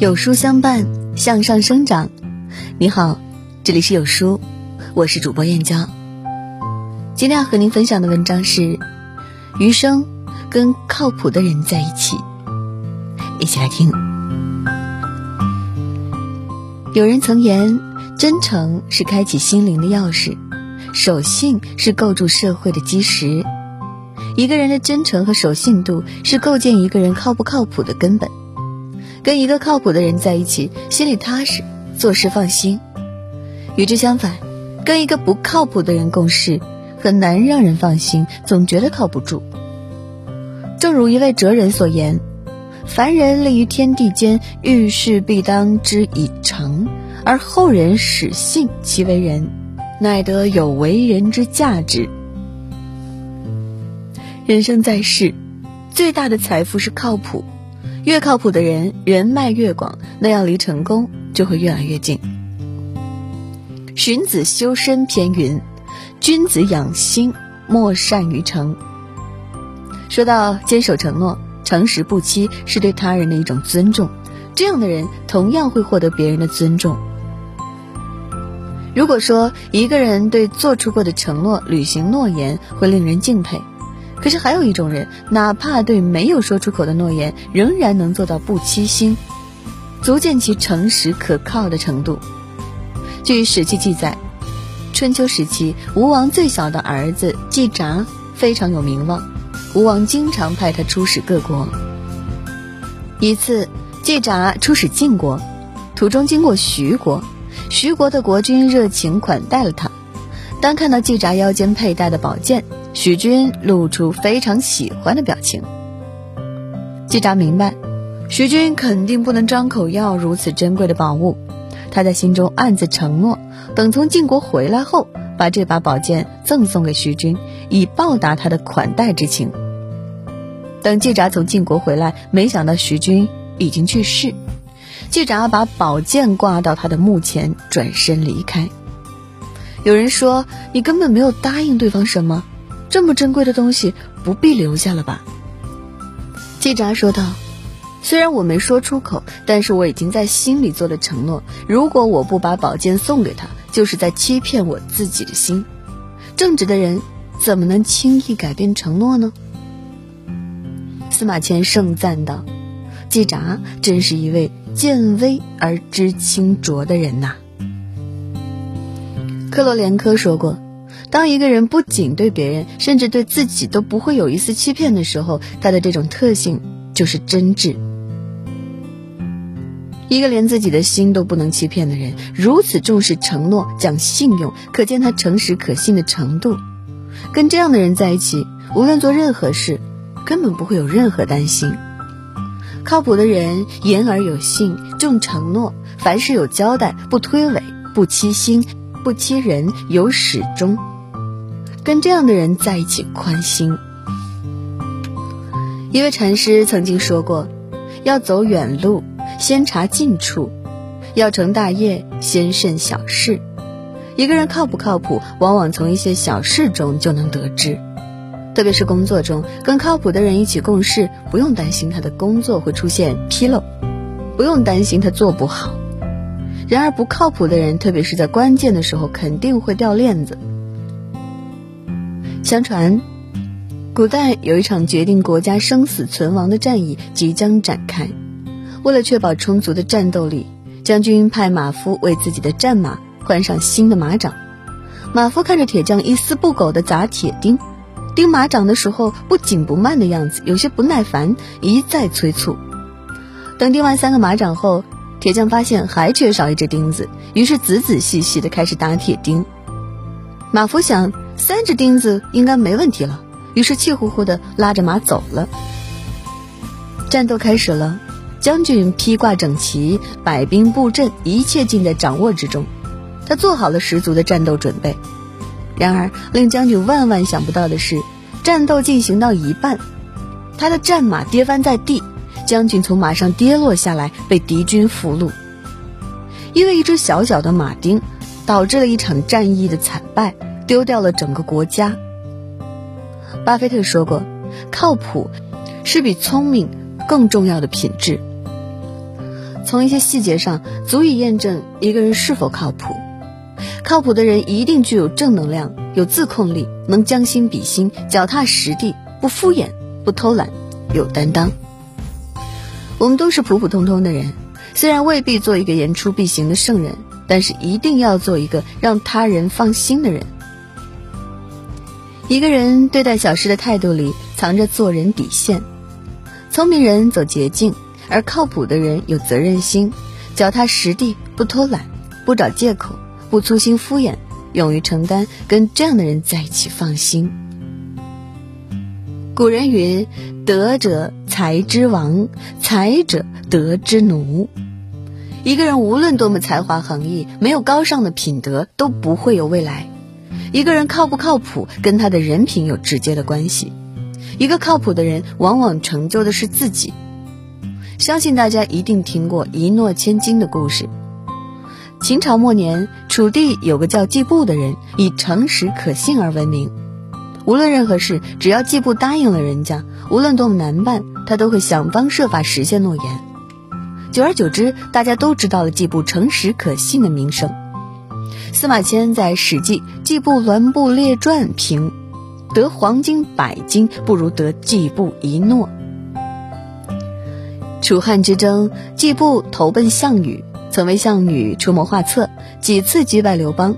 有书相伴，向上生长。你好，这里是有书，我是主播燕娇。今天要和您分享的文章是：余生跟靠谱的人在一起。一起来听。有人曾言，真诚是开启心灵的钥匙，守信是构筑社会的基石。一个人的真诚和守信度，是构建一个人靠不靠谱的根本。跟一个靠谱的人在一起，心里踏实，做事放心。与之相反，跟一个不靠谱的人共事，很难让人放心，总觉得靠不住。正如一位哲人所言：“凡人立于天地间，遇事必当之以诚，而后人始信其为人，乃得有为人之价值。”人生在世，最大的财富是靠谱。越靠谱的人，人脉越广，那样离成功就会越来越近。荀子修身篇云：“君子养心，莫善于诚。”说到坚守承诺、诚实不欺，是对他人的一种尊重。这样的人同样会获得别人的尊重。如果说一个人对做出过的承诺履行诺言，会令人敬佩。可是还有一种人，哪怕对没有说出口的诺言，仍然能做到不欺心，足见其诚实可靠的程度。据《史记》记载，春秋时期，吴王最小的儿子季札非常有名望，吴王经常派他出使各国。一次，季札出使晋国，途中经过徐国，徐国的国君热情款待了他。当看到季札腰间佩戴的宝剑，许军露出非常喜欢的表情。季札明白，许军肯定不能张口要如此珍贵的宝物，他在心中暗自承诺，等从晋国回来后，把这把宝剑赠送给徐军，以报答他的款待之情。等季札从晋国回来，没想到徐军已经去世，季札把宝剑挂到他的墓前，转身离开。有人说：“你根本没有答应对方什么。”这么珍贵的东西不必留下了吧？季札说道：“虽然我没说出口，但是我已经在心里做了承诺。如果我不把宝剑送给他，就是在欺骗我自己的心。正直的人怎么能轻易改变承诺呢？”司马迁盛赞道：“季札真是一位见微而知清浊的人呐。”克罗连科说过。当一个人不仅对别人，甚至对自己都不会有一丝欺骗的时候，他的这种特性就是真挚。一个连自己的心都不能欺骗的人，如此重视承诺、讲信用，可见他诚实可信的程度。跟这样的人在一起，无论做任何事，根本不会有任何担心。靠谱的人言而有信，重承诺，凡事有交代，不推诿，不欺心，不欺人，有始终。跟这样的人在一起宽心。一位禅师曾经说过：“要走远路，先查近处；要成大业，先慎小事。”一个人靠不靠谱，往往从一些小事中就能得知。特别是工作中，跟靠谱的人一起共事，不用担心他的工作会出现纰漏，不用担心他做不好。然而，不靠谱的人，特别是在关键的时候，肯定会掉链子。相传，古代有一场决定国家生死存亡的战役即将展开。为了确保充足的战斗力，将军派马夫为自己的战马换上新的马掌。马夫看着铁匠一丝不苟地砸铁钉、钉马掌的时候不紧不慢的样子，有些不耐烦，一再催促。等钉完三个马掌后，铁匠发现还缺少一只钉子，于是仔仔细细的开始打铁钉。马夫想。三只钉子应该没问题了，于是气呼呼的拉着马走了。战斗开始了，将军披挂整齐，摆兵布阵，一切尽在掌握之中。他做好了十足的战斗准备。然而，令将军万万想不到的是，战斗进行到一半，他的战马跌翻在地，将军从马上跌落下来，被敌军俘虏。因为一只小小的马丁，导致了一场战役的惨败。丢掉了整个国家。巴菲特说过：“靠谱是比聪明更重要的品质。”从一些细节上足以验证一个人是否靠谱。靠谱的人一定具有正能量，有自控力，能将心比心，脚踏实地，不敷衍，不偷懒，有担当。我们都是普普通通的人，虽然未必做一个言出必行的圣人，但是一定要做一个让他人放心的人。一个人对待小事的态度里藏着做人底线。聪明人走捷径，而靠谱的人有责任心，脚踏实地，不偷懒，不找借口。不粗心敷衍，勇于承担，跟这样的人在一起放心。古人云：“德者才之王，才者德之奴。”一个人无论多么才华横溢，没有高尚的品德，都不会有未来。一个人靠不靠谱，跟他的人品有直接的关系。一个靠谱的人，往往成就的是自己。相信大家一定听过一诺千金的故事。秦朝末年，楚地有个叫季布的人，以诚实可信而闻名。无论任何事，只要季布答应了人家，无论多么难办，他都会想方设法实现诺言。久而久之，大家都知道了季布诚实可信的名声。司马迁在《史记·季布栾布列传》评：“得黄金百斤，不如得季布一诺。”楚汉之争，季布投奔项羽。曾为项羽出谋划策，几次击败刘邦。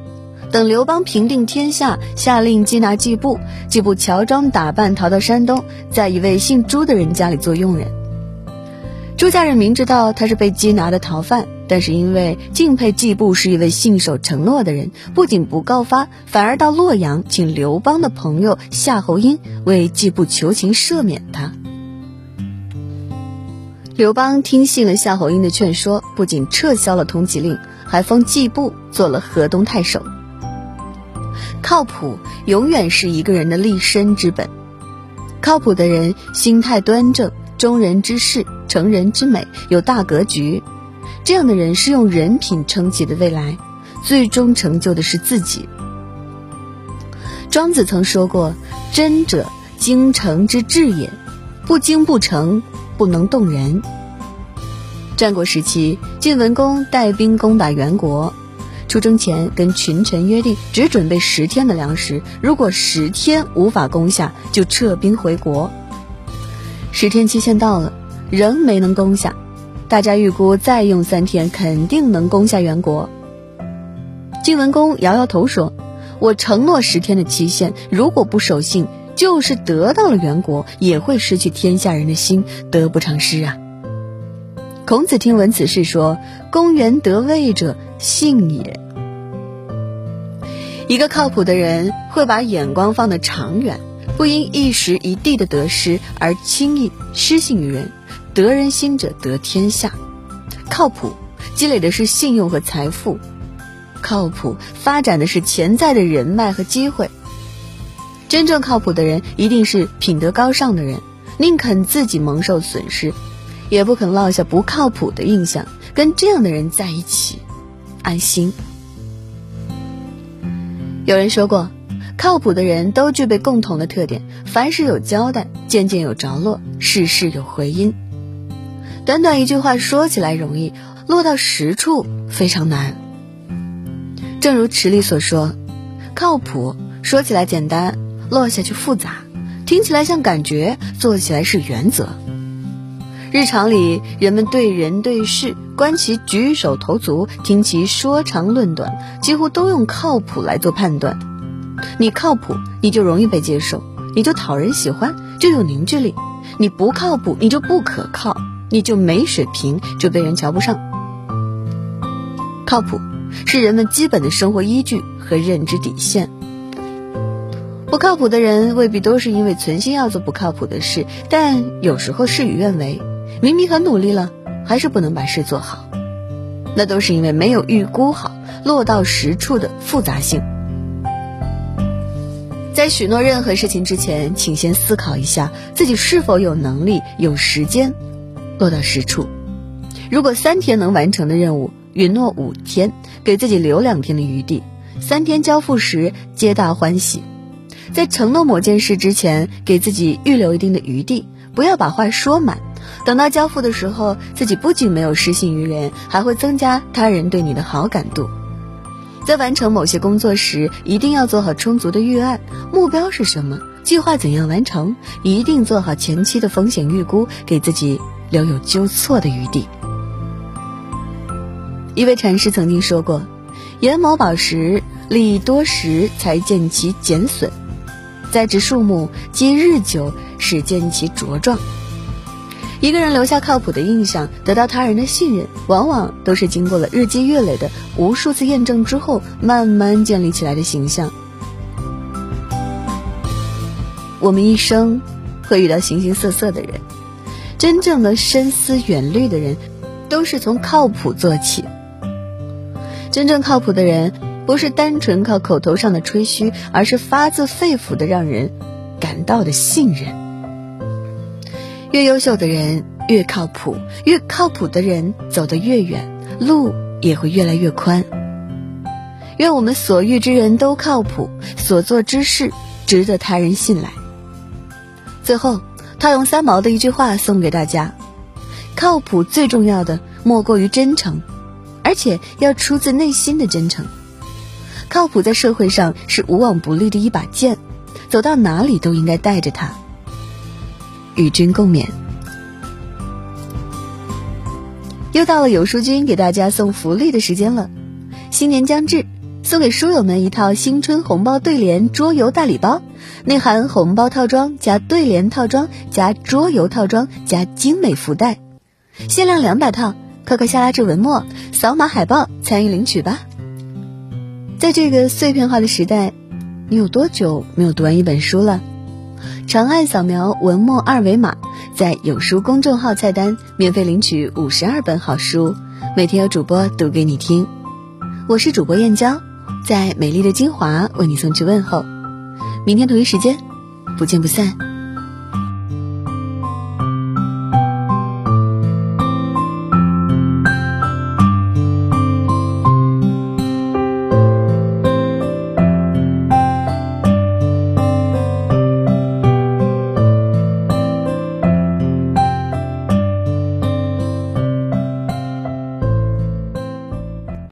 等刘邦平定天下，下令缉拿季布。季布乔装打扮逃到山东，在一位姓朱的人家里做佣人。朱家人明知道他是被缉拿的逃犯，但是因为敬佩季布是一位信守承诺的人，不仅不告发，反而到洛阳请刘邦的朋友夏侯婴为季布求情赦免他。刘邦听信了夏侯婴的劝说，不仅撤销了通缉令，还封季布做了河东太守。靠谱永远是一个人的立身之本。靠谱的人心态端正，忠人之事，成人之美，有大格局。这样的人是用人品撑起的未来，最终成就的是自己。庄子曾说过：“真者，精诚之至也，不精不诚。”不能动人。战国时期，晋文公带兵攻打袁国，出征前跟群臣约定，只准备十天的粮食，如果十天无法攻下，就撤兵回国。十天期限到了，仍没能攻下，大家预估再用三天，肯定能攻下袁国。晋文公摇摇头说：“我承诺十天的期限，如果不守信。”就是得到了袁国，也会失去天下人的心，得不偿失啊！孔子听闻此事说：“公元得位者，信也。”一个靠谱的人会把眼光放得长远，不因一时一地的得失而轻易失信于人。得人心者得天下。靠谱积累的是信用和财富，靠谱发展的是潜在的人脉和机会。真正靠谱的人，一定是品德高尚的人，宁肯自己蒙受损失，也不肯落下不靠谱的印象。跟这样的人在一起，安心。有人说过，靠谱的人都具备共同的特点：凡事有交代，件件有着落，事事有回音。短短一句话说起来容易，落到实处非常难。正如池里所说，靠谱说起来简单。落下去复杂，听起来像感觉，做起来是原则。日常里，人们对人对事，观其举手投足，听其说长论短，几乎都用靠谱来做判断。你靠谱，你就容易被接受，你就讨人喜欢，就有凝聚力；你不靠谱，你就不可靠，你就没水平，就被人瞧不上。靠谱是人们基本的生活依据和认知底线。不靠谱的人未必都是因为存心要做不靠谱的事，但有时候事与愿违，明明很努力了，还是不能把事做好，那都是因为没有预估好落到实处的复杂性。在许诺任何事情之前，请先思考一下自己是否有能力、有时间落到实处。如果三天能完成的任务，允诺五天，给自己留两天的余地，三天交付时皆大欢喜。在承诺某件事之前，给自己预留一定的余地，不要把话说满。等到交付的时候，自己不仅没有失信于人，还会增加他人对你的好感度。在完成某些工作时，一定要做好充足的预案。目标是什么？计划怎样完成？一定做好前期的风险预估，给自己留有纠错的余地。一位禅师曾经说过：“研某宝石，利多时才见其减损；栽植树木，积日久，始见其茁壮。”一个人留下靠谱的印象，得到他人的信任，往往都是经过了日积月累的无数次验证之后，慢慢建立起来的形象。我们一生会遇到形形色色的人，真正的深思远虑的人，都是从靠谱做起。真正靠谱的人，不是单纯靠口头上的吹嘘，而是发自肺腑的让人感到的信任。越优秀的人越靠谱，越靠谱的人走得越远，路也会越来越宽。愿我们所遇之人都靠谱，所做之事值得他人信赖。最后，套用三毛的一句话送给大家：靠谱最重要的莫过于真诚，而且要出自内心的真诚。靠谱在社会上是无往不利的一把剑，走到哪里都应该带着它。与君共勉。又到了有书君给大家送福利的时间了，新年将至，送给书友们一套新春红包对联桌游大礼包，内含红包套装加对联套装加桌游套装加精美福袋，限量两百套，快快下拉至文末，扫码海报参与领取吧。在这个碎片化的时代，你有多久没有读完一本书了？长按扫描文末二维码，在有书公众号菜单免费领取五十二本好书，每天有主播读给你听。我是主播燕娇，在美丽的金华为你送去问候。明天同一时间，不见不散。